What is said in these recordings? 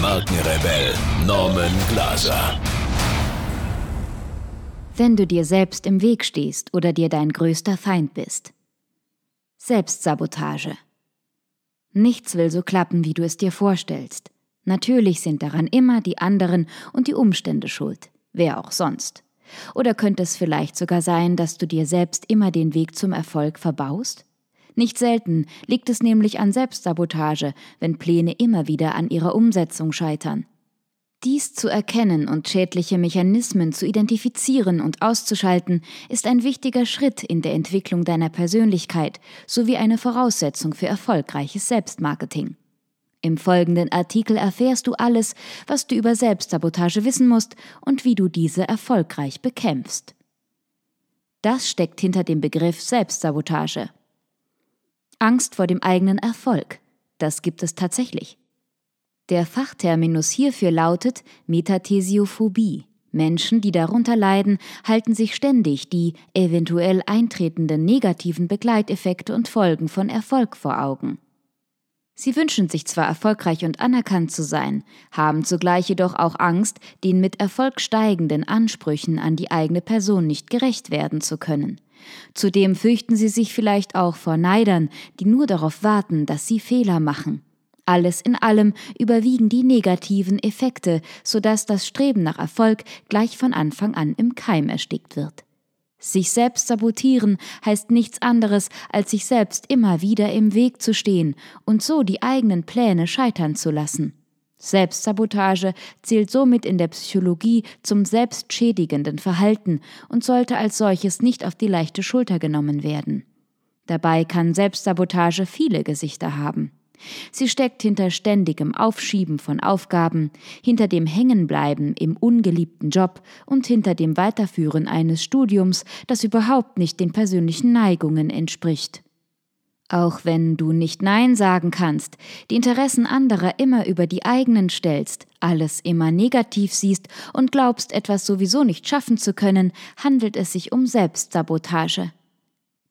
Markenrebell Norman Glaser. Wenn du dir selbst im Weg stehst oder dir dein größter Feind bist. Selbstsabotage. Nichts will so klappen, wie du es dir vorstellst. Natürlich sind daran immer die anderen und die Umstände schuld. Wer auch sonst. Oder könnte es vielleicht sogar sein, dass du dir selbst immer den Weg zum Erfolg verbaust? Nicht selten liegt es nämlich an Selbstsabotage, wenn Pläne immer wieder an ihrer Umsetzung scheitern. Dies zu erkennen und schädliche Mechanismen zu identifizieren und auszuschalten, ist ein wichtiger Schritt in der Entwicklung deiner Persönlichkeit sowie eine Voraussetzung für erfolgreiches Selbstmarketing. Im folgenden Artikel erfährst du alles, was du über Selbstsabotage wissen musst und wie du diese erfolgreich bekämpfst. Das steckt hinter dem Begriff Selbstsabotage. Angst vor dem eigenen Erfolg. Das gibt es tatsächlich. Der Fachterminus hierfür lautet Metathesiophobie. Menschen, die darunter leiden, halten sich ständig die eventuell eintretenden negativen Begleiteffekte und Folgen von Erfolg vor Augen. Sie wünschen sich zwar erfolgreich und anerkannt zu sein, haben zugleich jedoch auch Angst, den mit Erfolg steigenden Ansprüchen an die eigene Person nicht gerecht werden zu können. Zudem fürchten sie sich vielleicht auch vor Neidern, die nur darauf warten, dass sie Fehler machen. Alles in allem überwiegen die negativen Effekte, sodass das Streben nach Erfolg gleich von Anfang an im Keim erstickt wird. Sich selbst sabotieren heißt nichts anderes, als sich selbst immer wieder im Weg zu stehen und so die eigenen Pläne scheitern zu lassen. Selbstsabotage zählt somit in der Psychologie zum selbstschädigenden Verhalten und sollte als solches nicht auf die leichte Schulter genommen werden. Dabei kann Selbstsabotage viele Gesichter haben. Sie steckt hinter ständigem Aufschieben von Aufgaben, hinter dem Hängenbleiben im ungeliebten Job und hinter dem Weiterführen eines Studiums, das überhaupt nicht den persönlichen Neigungen entspricht. Auch wenn du nicht Nein sagen kannst, die Interessen anderer immer über die eigenen stellst, alles immer negativ siehst und glaubst, etwas sowieso nicht schaffen zu können, handelt es sich um Selbstsabotage.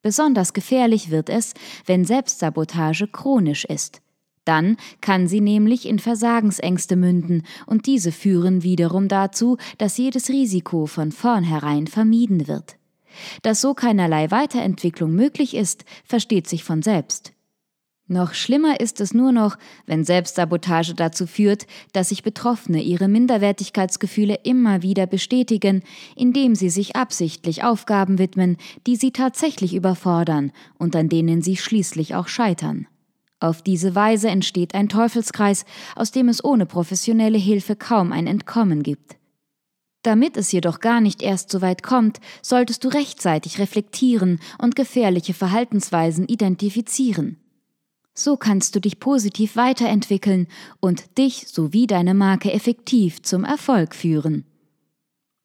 Besonders gefährlich wird es, wenn Selbstsabotage chronisch ist. Dann kann sie nämlich in Versagensängste münden, und diese führen wiederum dazu, dass jedes Risiko von vornherein vermieden wird. Dass so keinerlei Weiterentwicklung möglich ist, versteht sich von selbst. Noch schlimmer ist es nur noch, wenn Selbstsabotage dazu führt, dass sich Betroffene ihre Minderwertigkeitsgefühle immer wieder bestätigen, indem sie sich absichtlich Aufgaben widmen, die sie tatsächlich überfordern und an denen sie schließlich auch scheitern. Auf diese Weise entsteht ein Teufelskreis, aus dem es ohne professionelle Hilfe kaum ein Entkommen gibt. Damit es jedoch gar nicht erst so weit kommt, solltest du rechtzeitig reflektieren und gefährliche Verhaltensweisen identifizieren. So kannst du dich positiv weiterentwickeln und dich sowie deine Marke effektiv zum Erfolg führen.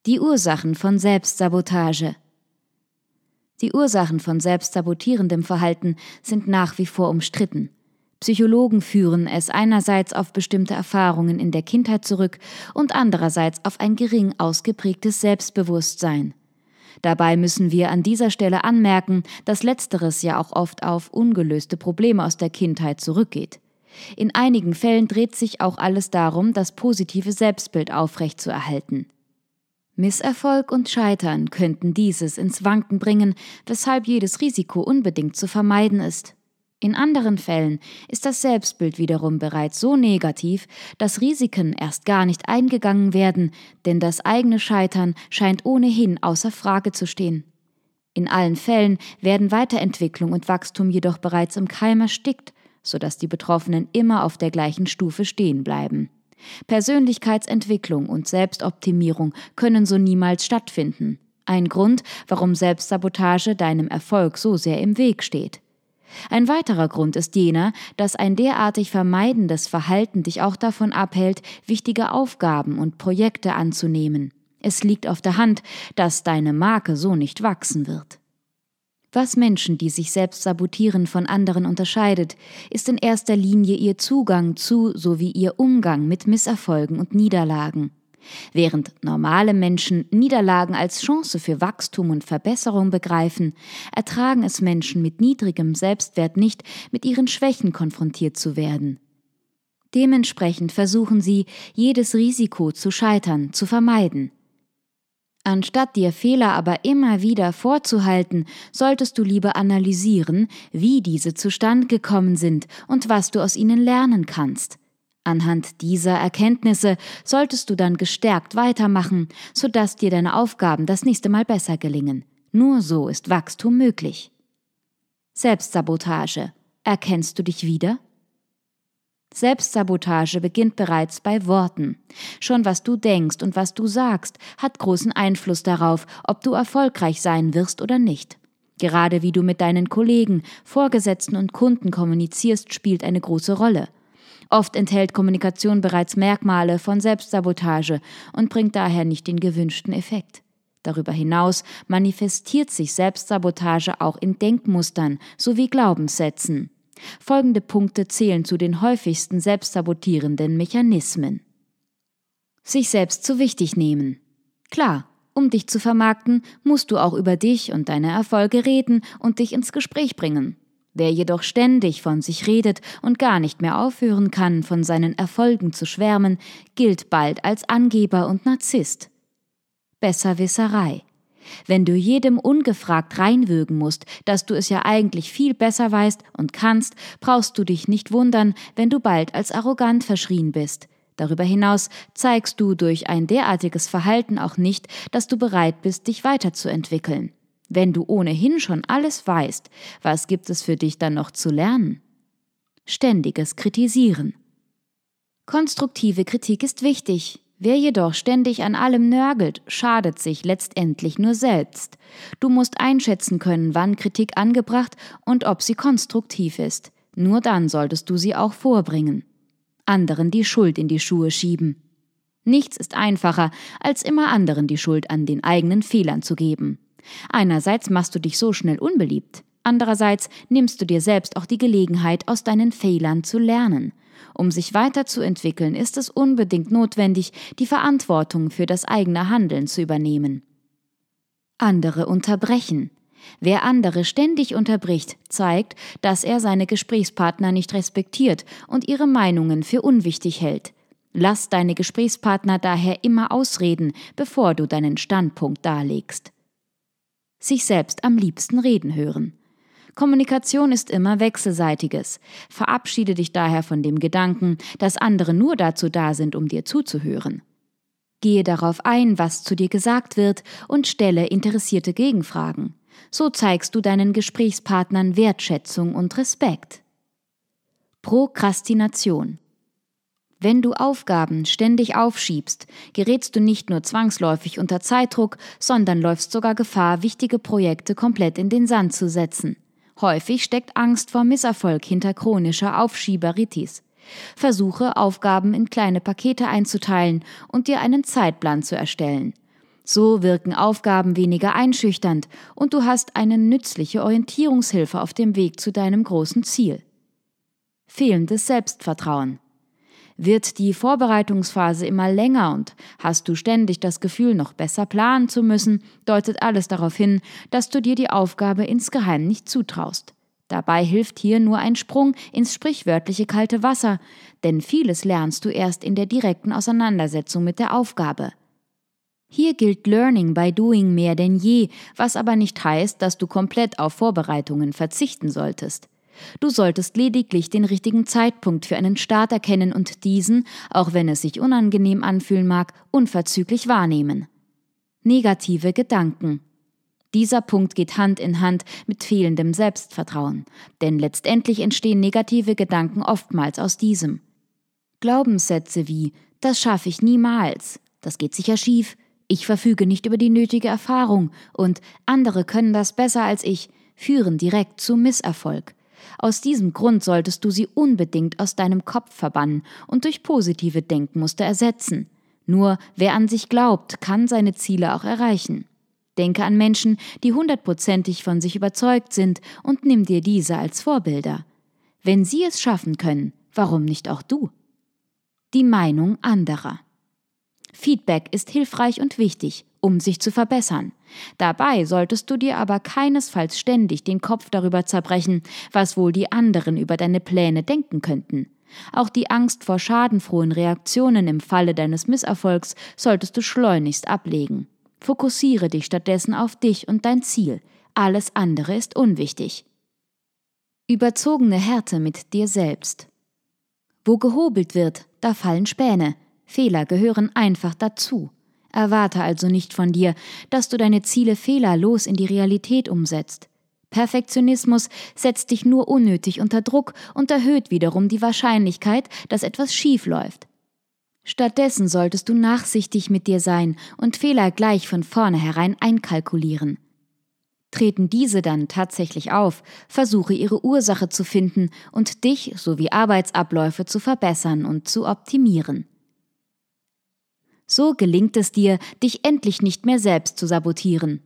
Die Ursachen von Selbstsabotage Die Ursachen von selbstsabotierendem Verhalten sind nach wie vor umstritten. Psychologen führen es einerseits auf bestimmte Erfahrungen in der Kindheit zurück und andererseits auf ein gering ausgeprägtes Selbstbewusstsein. Dabei müssen wir an dieser Stelle anmerken, dass letzteres ja auch oft auf ungelöste Probleme aus der Kindheit zurückgeht. In einigen Fällen dreht sich auch alles darum, das positive Selbstbild aufrechtzuerhalten. Misserfolg und Scheitern könnten dieses ins Wanken bringen, weshalb jedes Risiko unbedingt zu vermeiden ist. In anderen Fällen ist das Selbstbild wiederum bereits so negativ, dass Risiken erst gar nicht eingegangen werden, denn das eigene Scheitern scheint ohnehin außer Frage zu stehen. In allen Fällen werden Weiterentwicklung und Wachstum jedoch bereits im Keim erstickt, sodass die Betroffenen immer auf der gleichen Stufe stehen bleiben. Persönlichkeitsentwicklung und Selbstoptimierung können so niemals stattfinden. Ein Grund, warum Selbstsabotage deinem Erfolg so sehr im Weg steht. Ein weiterer Grund ist jener, dass ein derartig vermeidendes Verhalten dich auch davon abhält, wichtige Aufgaben und Projekte anzunehmen. Es liegt auf der Hand, dass deine Marke so nicht wachsen wird. Was Menschen, die sich selbst sabotieren, von anderen unterscheidet, ist in erster Linie ihr Zugang zu sowie ihr Umgang mit Misserfolgen und Niederlagen. Während normale Menschen Niederlagen als Chance für Wachstum und Verbesserung begreifen, ertragen es Menschen mit niedrigem Selbstwert nicht, mit ihren Schwächen konfrontiert zu werden. Dementsprechend versuchen sie, jedes Risiko zu scheitern zu vermeiden. Anstatt dir Fehler aber immer wieder vorzuhalten, solltest du lieber analysieren, wie diese zustande gekommen sind und was du aus ihnen lernen kannst. Anhand dieser Erkenntnisse solltest du dann gestärkt weitermachen, sodass dir deine Aufgaben das nächste Mal besser gelingen. Nur so ist Wachstum möglich. Selbstsabotage. Erkennst du dich wieder? Selbstsabotage beginnt bereits bei Worten. Schon was du denkst und was du sagst, hat großen Einfluss darauf, ob du erfolgreich sein wirst oder nicht. Gerade wie du mit deinen Kollegen, Vorgesetzten und Kunden kommunizierst, spielt eine große Rolle. Oft enthält Kommunikation bereits Merkmale von Selbstsabotage und bringt daher nicht den gewünschten Effekt. Darüber hinaus manifestiert sich Selbstsabotage auch in Denkmustern sowie Glaubenssätzen. Folgende Punkte zählen zu den häufigsten selbstsabotierenden Mechanismen. Sich selbst zu wichtig nehmen. Klar, um dich zu vermarkten, musst du auch über dich und deine Erfolge reden und dich ins Gespräch bringen. Wer jedoch ständig von sich redet und gar nicht mehr aufhören kann, von seinen Erfolgen zu schwärmen, gilt bald als Angeber und Narzisst. Besserwisserei. Wenn du jedem ungefragt reinwürgen musst, dass du es ja eigentlich viel besser weißt und kannst, brauchst du dich nicht wundern, wenn du bald als arrogant verschrien bist. Darüber hinaus zeigst du durch ein derartiges Verhalten auch nicht, dass du bereit bist, dich weiterzuentwickeln. Wenn du ohnehin schon alles weißt, was gibt es für dich dann noch zu lernen? Ständiges Kritisieren. Konstruktive Kritik ist wichtig. Wer jedoch ständig an allem nörgelt, schadet sich letztendlich nur selbst. Du musst einschätzen können, wann Kritik angebracht und ob sie konstruktiv ist. Nur dann solltest du sie auch vorbringen. Anderen die Schuld in die Schuhe schieben. Nichts ist einfacher, als immer anderen die Schuld an den eigenen Fehlern zu geben. Einerseits machst du dich so schnell unbeliebt, andererseits nimmst du dir selbst auch die Gelegenheit, aus deinen Fehlern zu lernen. Um sich weiterzuentwickeln, ist es unbedingt notwendig, die Verantwortung für das eigene Handeln zu übernehmen. Andere unterbrechen. Wer andere ständig unterbricht, zeigt, dass er seine Gesprächspartner nicht respektiert und ihre Meinungen für unwichtig hält. Lass deine Gesprächspartner daher immer ausreden, bevor du deinen Standpunkt darlegst sich selbst am liebsten reden hören. Kommunikation ist immer wechselseitiges. Verabschiede dich daher von dem Gedanken, dass andere nur dazu da sind, um dir zuzuhören. Gehe darauf ein, was zu dir gesagt wird, und stelle interessierte Gegenfragen. So zeigst du deinen Gesprächspartnern Wertschätzung und Respekt. Prokrastination wenn du Aufgaben ständig aufschiebst, gerätst du nicht nur zwangsläufig unter Zeitdruck, sondern läufst sogar Gefahr, wichtige Projekte komplett in den Sand zu setzen. Häufig steckt Angst vor Misserfolg hinter chronischer Aufschieberitis. Versuche, Aufgaben in kleine Pakete einzuteilen und dir einen Zeitplan zu erstellen. So wirken Aufgaben weniger einschüchternd und du hast eine nützliche Orientierungshilfe auf dem Weg zu deinem großen Ziel. Fehlendes Selbstvertrauen. Wird die Vorbereitungsphase immer länger und hast du ständig das Gefühl, noch besser planen zu müssen, deutet alles darauf hin, dass du dir die Aufgabe insgeheim nicht zutraust. Dabei hilft hier nur ein Sprung ins sprichwörtliche kalte Wasser, denn vieles lernst du erst in der direkten Auseinandersetzung mit der Aufgabe. Hier gilt Learning by Doing mehr denn je, was aber nicht heißt, dass du komplett auf Vorbereitungen verzichten solltest. Du solltest lediglich den richtigen Zeitpunkt für einen Start erkennen und diesen, auch wenn es sich unangenehm anfühlen mag, unverzüglich wahrnehmen. Negative Gedanken. Dieser Punkt geht Hand in Hand mit fehlendem Selbstvertrauen, denn letztendlich entstehen negative Gedanken oftmals aus diesem. Glaubenssätze wie das schaffe ich niemals, das geht sicher schief, ich verfüge nicht über die nötige Erfahrung und andere können das besser als ich, führen direkt zu Misserfolg. Aus diesem Grund solltest du sie unbedingt aus deinem Kopf verbannen und durch positive Denkmuster ersetzen. Nur wer an sich glaubt, kann seine Ziele auch erreichen. Denke an Menschen, die hundertprozentig von sich überzeugt sind und nimm dir diese als Vorbilder. Wenn sie es schaffen können, warum nicht auch du? Die Meinung anderer. Feedback ist hilfreich und wichtig, um sich zu verbessern. Dabei solltest du dir aber keinesfalls ständig den Kopf darüber zerbrechen, was wohl die anderen über deine Pläne denken könnten. Auch die Angst vor schadenfrohen Reaktionen im Falle deines Misserfolgs solltest du schleunigst ablegen. Fokussiere dich stattdessen auf dich und dein Ziel. Alles andere ist unwichtig. Überzogene Härte mit dir selbst. Wo gehobelt wird, da fallen Späne. Fehler gehören einfach dazu. Erwarte also nicht von dir, dass du deine Ziele fehlerlos in die Realität umsetzt. Perfektionismus setzt dich nur unnötig unter Druck und erhöht wiederum die Wahrscheinlichkeit, dass etwas schief läuft. Stattdessen solltest du nachsichtig mit dir sein und Fehler gleich von vornherein einkalkulieren. Treten diese dann tatsächlich auf, versuche ihre Ursache zu finden und dich sowie Arbeitsabläufe zu verbessern und zu optimieren. So gelingt es dir, dich endlich nicht mehr selbst zu sabotieren.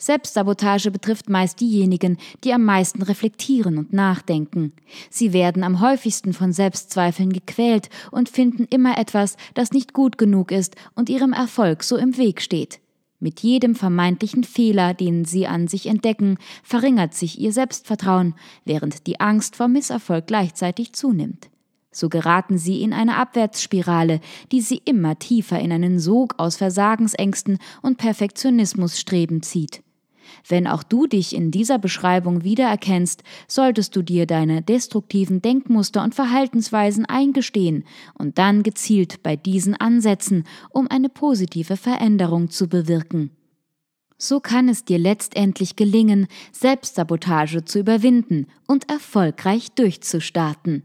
Selbstsabotage betrifft meist diejenigen, die am meisten reflektieren und nachdenken. Sie werden am häufigsten von Selbstzweifeln gequält und finden immer etwas, das nicht gut genug ist und ihrem Erfolg so im Weg steht. Mit jedem vermeintlichen Fehler, den sie an sich entdecken, verringert sich ihr Selbstvertrauen, während die Angst vor Misserfolg gleichzeitig zunimmt. So geraten sie in eine Abwärtsspirale, die sie immer tiefer in einen Sog aus Versagensängsten und Perfektionismusstreben zieht. Wenn auch du dich in dieser Beschreibung wiedererkennst, solltest du dir deine destruktiven Denkmuster und Verhaltensweisen eingestehen und dann gezielt bei diesen ansetzen, um eine positive Veränderung zu bewirken. So kann es dir letztendlich gelingen, Selbstsabotage zu überwinden und erfolgreich durchzustarten.